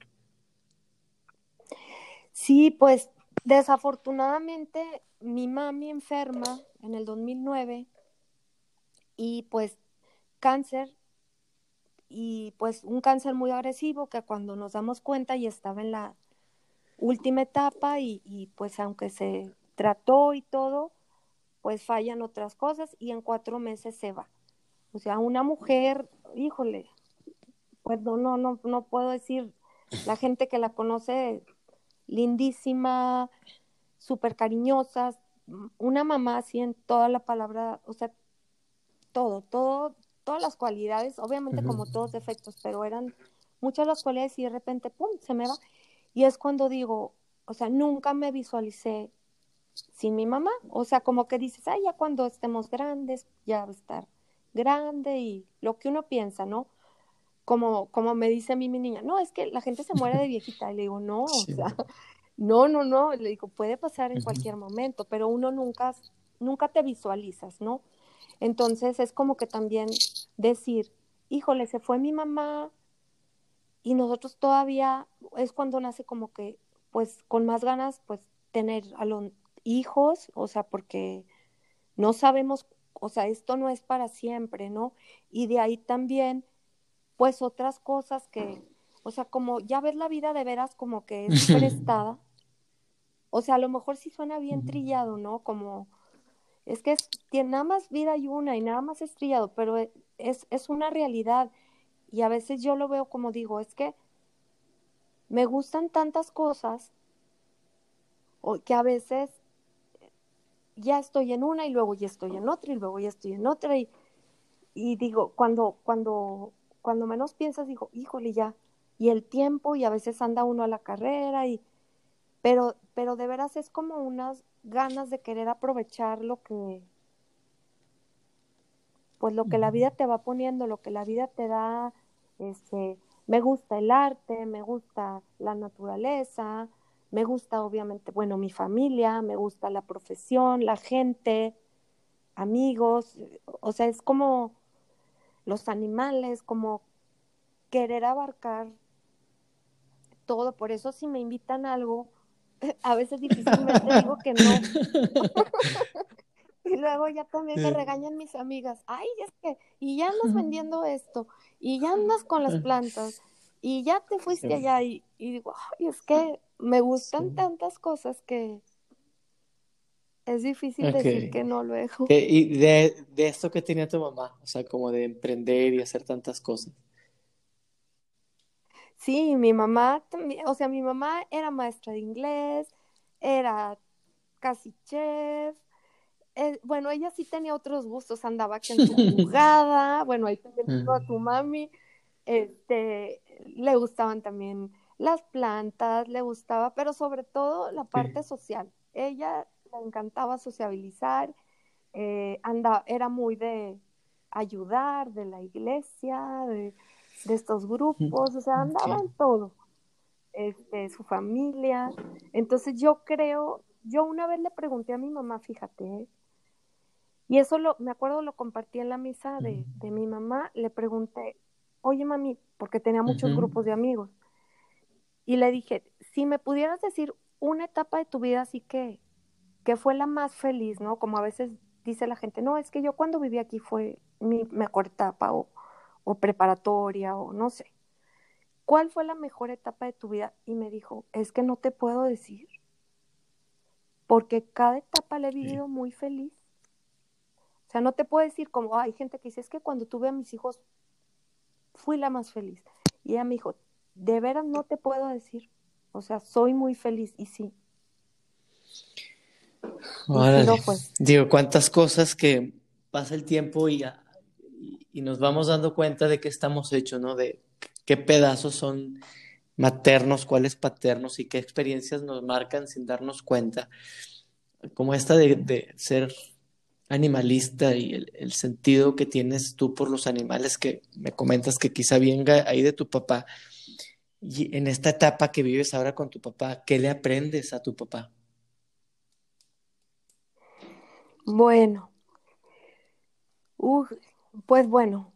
Sí, pues desafortunadamente mi mami enferma en el 2009 y pues cáncer y pues un cáncer muy agresivo que cuando nos damos cuenta ya estaba en la última etapa y, y, pues aunque se trató y todo, pues fallan otras cosas y en cuatro meses se va. O sea, una mujer, híjole, pues no, no, no, no puedo decir, la gente que la conoce, lindísima, súper cariñosa, una mamá así en toda la palabra, o sea, todo, todo, todas las cualidades, obviamente como todos defectos, pero eran muchas las cualidades y de repente, ¡pum!, se me va. Y es cuando digo, o sea, nunca me visualicé sin mi mamá. O sea, como que dices, ay, ya cuando estemos grandes, ya va a estar grande y lo que uno piensa, ¿no? Como, como me dice a mí mi niña, no, es que la gente se muere de viejita. Y le digo, no, o sea, [laughs] no, no, no. Le digo, puede pasar en cualquier momento, pero uno nunca, nunca te visualizas, ¿no? Entonces es como que también decir, híjole, se fue mi mamá y nosotros todavía es cuando nace como que, pues con más ganas, pues tener a los hijos, o sea, porque no sabemos, o sea, esto no es para siempre, ¿no? Y de ahí también, pues otras cosas que, o sea, como ya ves la vida de veras como que es [laughs] prestada. O sea, a lo mejor sí suena bien trillado, ¿no? Como es que es, tiene, nada más vida hay una y nada más estrellado, pero e, es, es una realidad. Y a veces yo lo veo como digo, es que me gustan tantas cosas que a veces ya estoy en una y luego ya estoy en otra y luego ya estoy en otra y, y digo, cuando, cuando, cuando menos piensas, digo, híjole ya, y el tiempo y a veces anda uno a la carrera y, pero, pero de veras es como unas, ganas de querer aprovechar lo que, pues lo que la vida te va poniendo, lo que la vida te da, este, me gusta el arte, me gusta la naturaleza, me gusta obviamente, bueno, mi familia, me gusta la profesión, la gente, amigos, o sea, es como los animales, como querer abarcar todo, por eso si me invitan a algo, [laughs] a veces difícilmente [laughs] digo que no. [laughs] y luego ya también me regañan mis amigas, ay, es que, y ya andas vendiendo esto, y ya andas con las plantas, y ya te fuiste allá, y, digo, ay, es que me gustan tantas cosas que es difícil decir que no luego. Y de, de esto que tenía tu mamá, o sea, como de emprender y hacer tantas cosas. Sí, mi mamá también, o sea, mi mamá era maestra de inglés, era casi chef. Eh, bueno, ella sí tenía otros gustos, andaba que en su jugada, bueno, ahí también a tu mami, este, le gustaban también las plantas, le gustaba, pero sobre todo la parte social. Ella le encantaba sociabilizar, eh, anda, era muy de ayudar, de la iglesia, de de estos [laughs] grupos, o sea, andaban todo, este, su familia. Entonces yo creo, yo una vez le pregunté a mi mamá, fíjate, y eso lo, me acuerdo lo compartí en la misa de, de mi mamá, le pregunté, oye mami, porque tenía muchos grupos de amigos, y le dije, si me pudieras decir una etapa de tu vida así que, que fue la más feliz, ¿no? Como a veces dice la gente, no, es que yo cuando viví aquí fue mi mejor etapa o, o preparatoria o no sé. ¿Cuál fue la mejor etapa de tu vida? Y me dijo, es que no te puedo decir, porque cada etapa la he vivido muy feliz. O sea, no te puedo decir como hay gente que dice, es que cuando tuve a mis hijos fui la más feliz. Y ella me dijo, de veras no te puedo decir. O sea, soy muy feliz y sí. Digo, cuántas cosas que pasa el tiempo y, y nos vamos dando cuenta de que estamos hechos, ¿no? De qué pedazos son maternos, cuáles paternos y qué experiencias nos marcan sin darnos cuenta. Como esta de, ser animalista y el, sentido que tienes tú por los animales que me comentas que quizá venga ahí de tu papá. Y en esta etapa que vives ahora con tu papá, ¿qué le aprendes a tu papá? Bueno, pues bueno,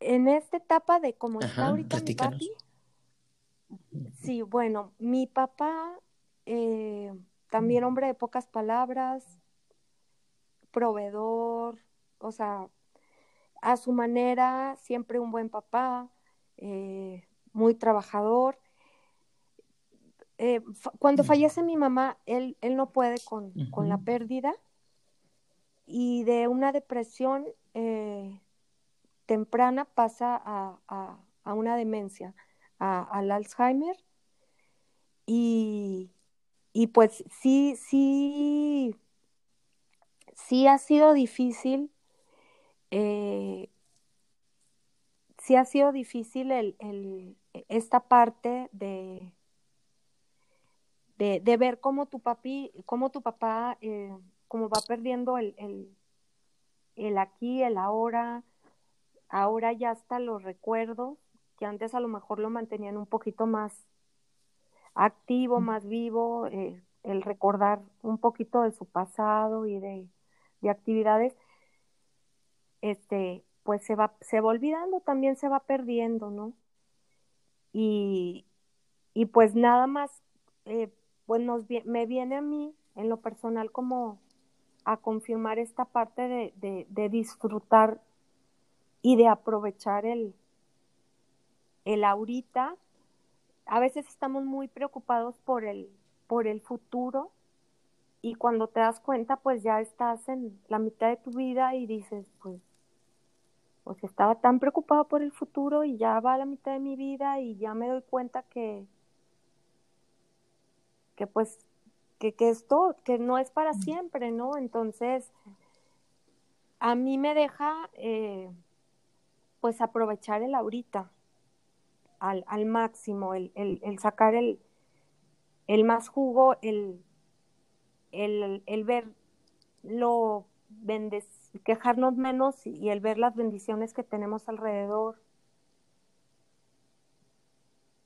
en esta etapa de cómo está ahorita mi papi, sí, bueno, mi papá, eh, también hombre de pocas palabras, proveedor, o sea, a su manera, siempre un buen papá, eh, muy trabajador. Eh, cuando fallece mi mamá, él, él no puede con, con, la pérdida y de una depresión temprana pasa a, una demencia, al Alzheimer. Y, pues sí, sí, sí ha sido difícil, eh, sí ha sido difícil el, esta parte de, de, ver cómo tu papi, cómo tu papá, eh, cómo va perdiendo el, el, el aquí, el ahora, ahora ya hasta los recuerdos, que antes a lo mejor lo mantenían un poquito más activo, más vivo, eh, el recordar un poquito de su pasado y de, actividades, este, pues se va, se va olvidando, también se va perdiendo, ¿no? Y, y pues nada más, eh, pues nos, me viene a mí en lo personal como a confirmar esta parte de, de, de disfrutar y de aprovechar el, el ahorita. A veces estamos muy preocupados por el, por el futuro y cuando te das cuenta, pues ya estás en la mitad de tu vida y dices, pues, pues estaba tan preocupado por el futuro y ya va a la mitad de mi vida y ya me doy cuenta que, que pues, que, que esto, que no es para siempre, ¿no? Entonces, a mí me deja eh, pues aprovechar el ahorita al, al máximo, el, el, sacar el, el, más jugo, el, el, el ver lo quejarnos menos y el ver las bendiciones que tenemos alrededor.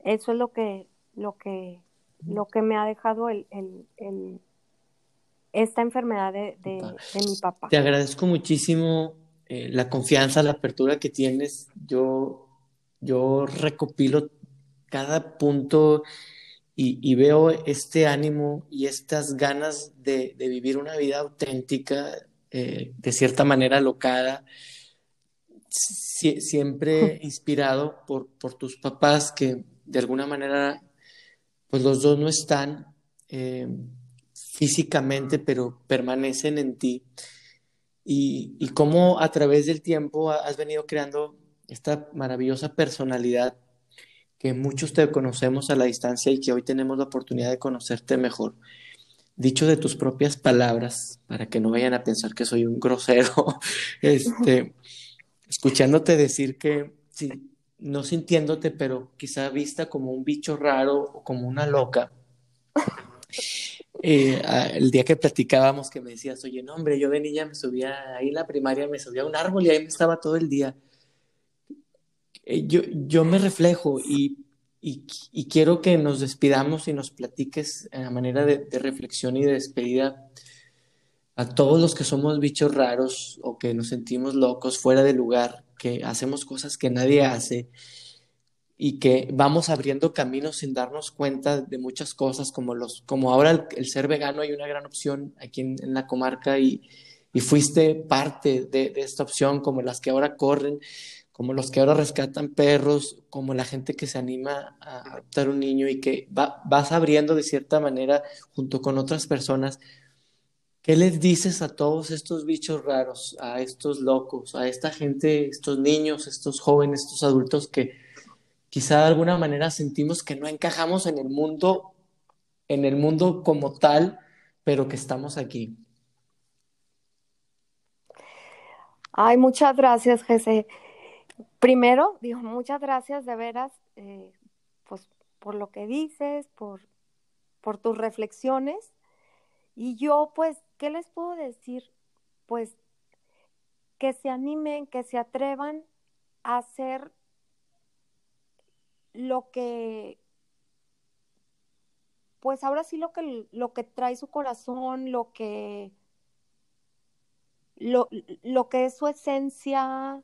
Eso es lo que, lo que, lo que me ha dejado el, el, esta enfermedad de, de, mi papá. Te agradezco muchísimo eh, la confianza, la apertura que tienes, yo, yo recopilo cada punto y, veo este ánimo y estas ganas de, vivir una vida auténtica, eh, de cierta manera locada, siempre inspirado por, por, tus papás que de alguna manera, pues los dos no están eh, físicamente, pero permanecen en ti. Y, y cómo a través del tiempo has venido creando esta maravillosa personalidad que muchos te conocemos a la distancia y que hoy tenemos la oportunidad de conocerte mejor. Dicho de tus propias palabras, para que no vayan a pensar que soy un grosero, [laughs] este, escuchándote decir que, sí, no sintiéndote, pero quizá vista como un bicho raro o como una loca, eh, el día que platicábamos que me decías, oye, no, hombre, yo de niña me subía ahí en la primaria, me subía a un árbol y ahí me estaba todo el día. Eh, yo, yo me reflejo y, y, quiero que nos despidamos y nos platiques a manera de, reflexión y de despedida a todos los que somos bichos raros o que nos sentimos locos, fuera de lugar, que hacemos cosas que nadie hace y que vamos abriendo caminos sin darnos cuenta de muchas cosas, como, los, como ahora el, ser vegano hay una gran opción aquí en, la comarca y, y, fuiste parte de, de, esta opción, como las que ahora corren, como los que ahora rescatan perros, como la gente que se anima a adoptar un niño y que va, vas abriendo de cierta manera junto con otras personas. ¿Qué les dices a todos estos bichos raros, a estos locos, a esta gente, estos niños, estos jóvenes, estos adultos que quizá de alguna manera sentimos que no encajamos en el mundo, en el mundo como tal, pero que estamos aquí? Ay, muchas gracias, Jesse. Primero, digo, muchas gracias de veras, eh, pues por lo que dices, por, por tus reflexiones. Y yo, pues, ¿qué les puedo decir? Pues que se animen, que se atrevan a hacer lo que, pues ahora sí lo que, lo que trae su corazón, lo que, lo, lo que es su esencia,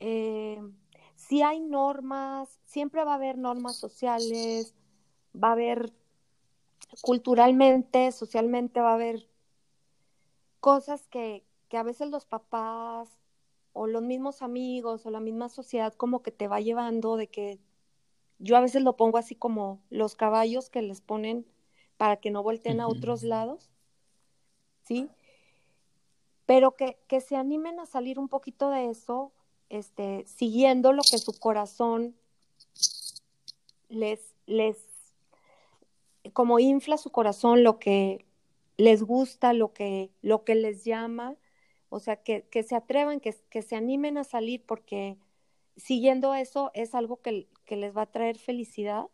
eh, si hay normas, siempre va a haber normas sociales, va a haber culturalmente, socialmente, va a haber cosas que, que a veces los papás o los mismos amigos o la misma sociedad como que te va llevando de que yo a veces lo pongo así como los caballos que les ponen para que no volteen a otros lados, ¿sí? Pero que, que se animen a salir un poquito de eso, este, siguiendo lo que su corazón les, les, como infla su corazón, lo que les gusta, lo que, lo que les llama, o sea, que, que se atrevan, que, que, se animen a salir, porque siguiendo eso es algo que, que les va a traer felicidad,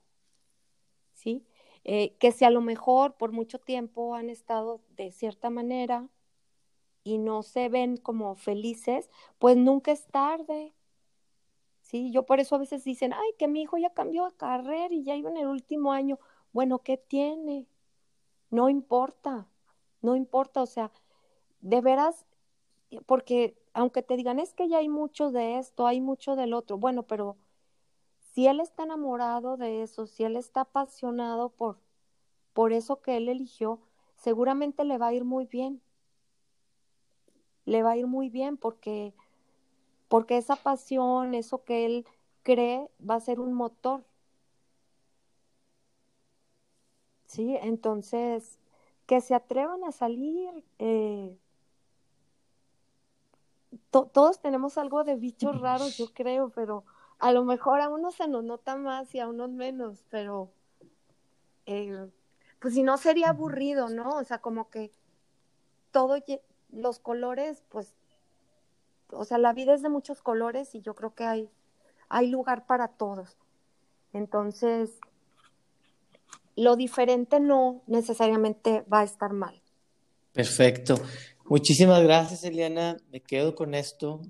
¿sí? Eh, que si a lo mejor por mucho tiempo han estado de cierta manera, y no se ven como felices, pues nunca es tarde. Sí, yo por eso a veces dicen, ay, que mi hijo ya cambió de carrera y ya iba en el último año. Bueno, ¿qué tiene? No importa, no importa, o sea, de veras, porque aunque te digan, es que ya hay mucho de esto, hay mucho del otro, bueno, pero si él está enamorado de eso, si él está apasionado por, por eso que él eligió, seguramente le va a ir muy bien le va a ir muy bien porque, porque esa pasión, eso que él cree, va a ser un motor. Sí, entonces, que se atrevan a salir. Eh, todos tenemos algo de bichos raros, yo creo, pero a lo mejor a unos se nos nota más y a unos menos, pero eh, pues si no sería aburrido, ¿no? O sea, como que todo, los colores, pues, o sea, la vida es de muchos colores y yo creo que hay, hay lugar para todos. Entonces, lo diferente no necesariamente va a estar mal. Perfecto. Muchísimas gracias, Eliana. Me quedo con esto.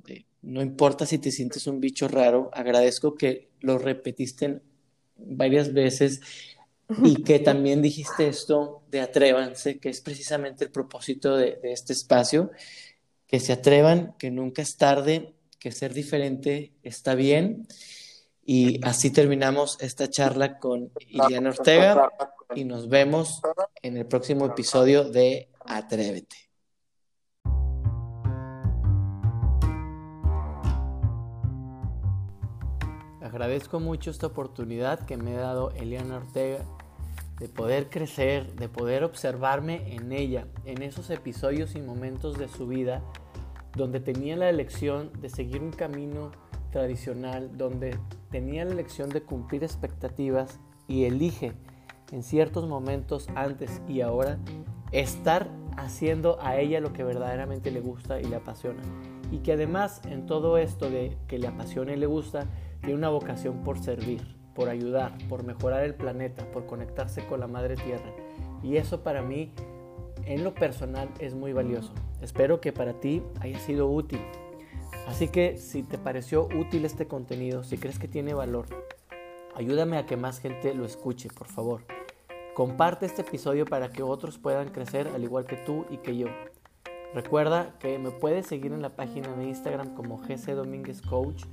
No importa si te sientes un bicho raro, agradezco que lo repetiste varias veces y que también dijiste esto de atrévanse, que es precisamente el propósito de, este espacio, que se atrevan, que nunca es tarde, que ser diferente está bien. Y así terminamos esta charla con Iliana Ortega y nos vemos en el próximo episodio de Atrévete. Agradezco mucho esta oportunidad que me ha dado Eliana Ortega de poder crecer, de poder observarme en ella, en esos episodios y momentos de su vida donde tenía la elección de seguir un camino tradicional, donde tenía la elección de cumplir expectativas y elige en ciertos momentos antes y ahora estar haciendo a ella lo que verdaderamente le gusta y le apasiona. Y que además en todo esto de que le apasiona y le gusta, tiene una vocación por servir por ayudar, por mejorar el planeta, por conectarse con la madre tierra. Y eso para mí, en lo personal, es muy valioso. Espero que para ti haya sido útil. Así que si te pareció útil este contenido, si crees que tiene valor, ayúdame a que más gente lo escuche, por favor. Comparte este episodio para que otros puedan crecer al igual que tú y que yo. Recuerda que me puedes seguir en la página de Instagram como GC Domínguez Coach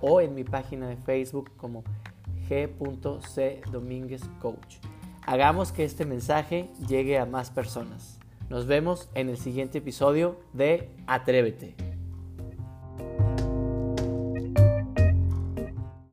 o en mi página de Facebook como g.cdomínguezcoach. Hagamos que este mensaje llegue a más personas. Nos vemos en el siguiente episodio de Atrévete.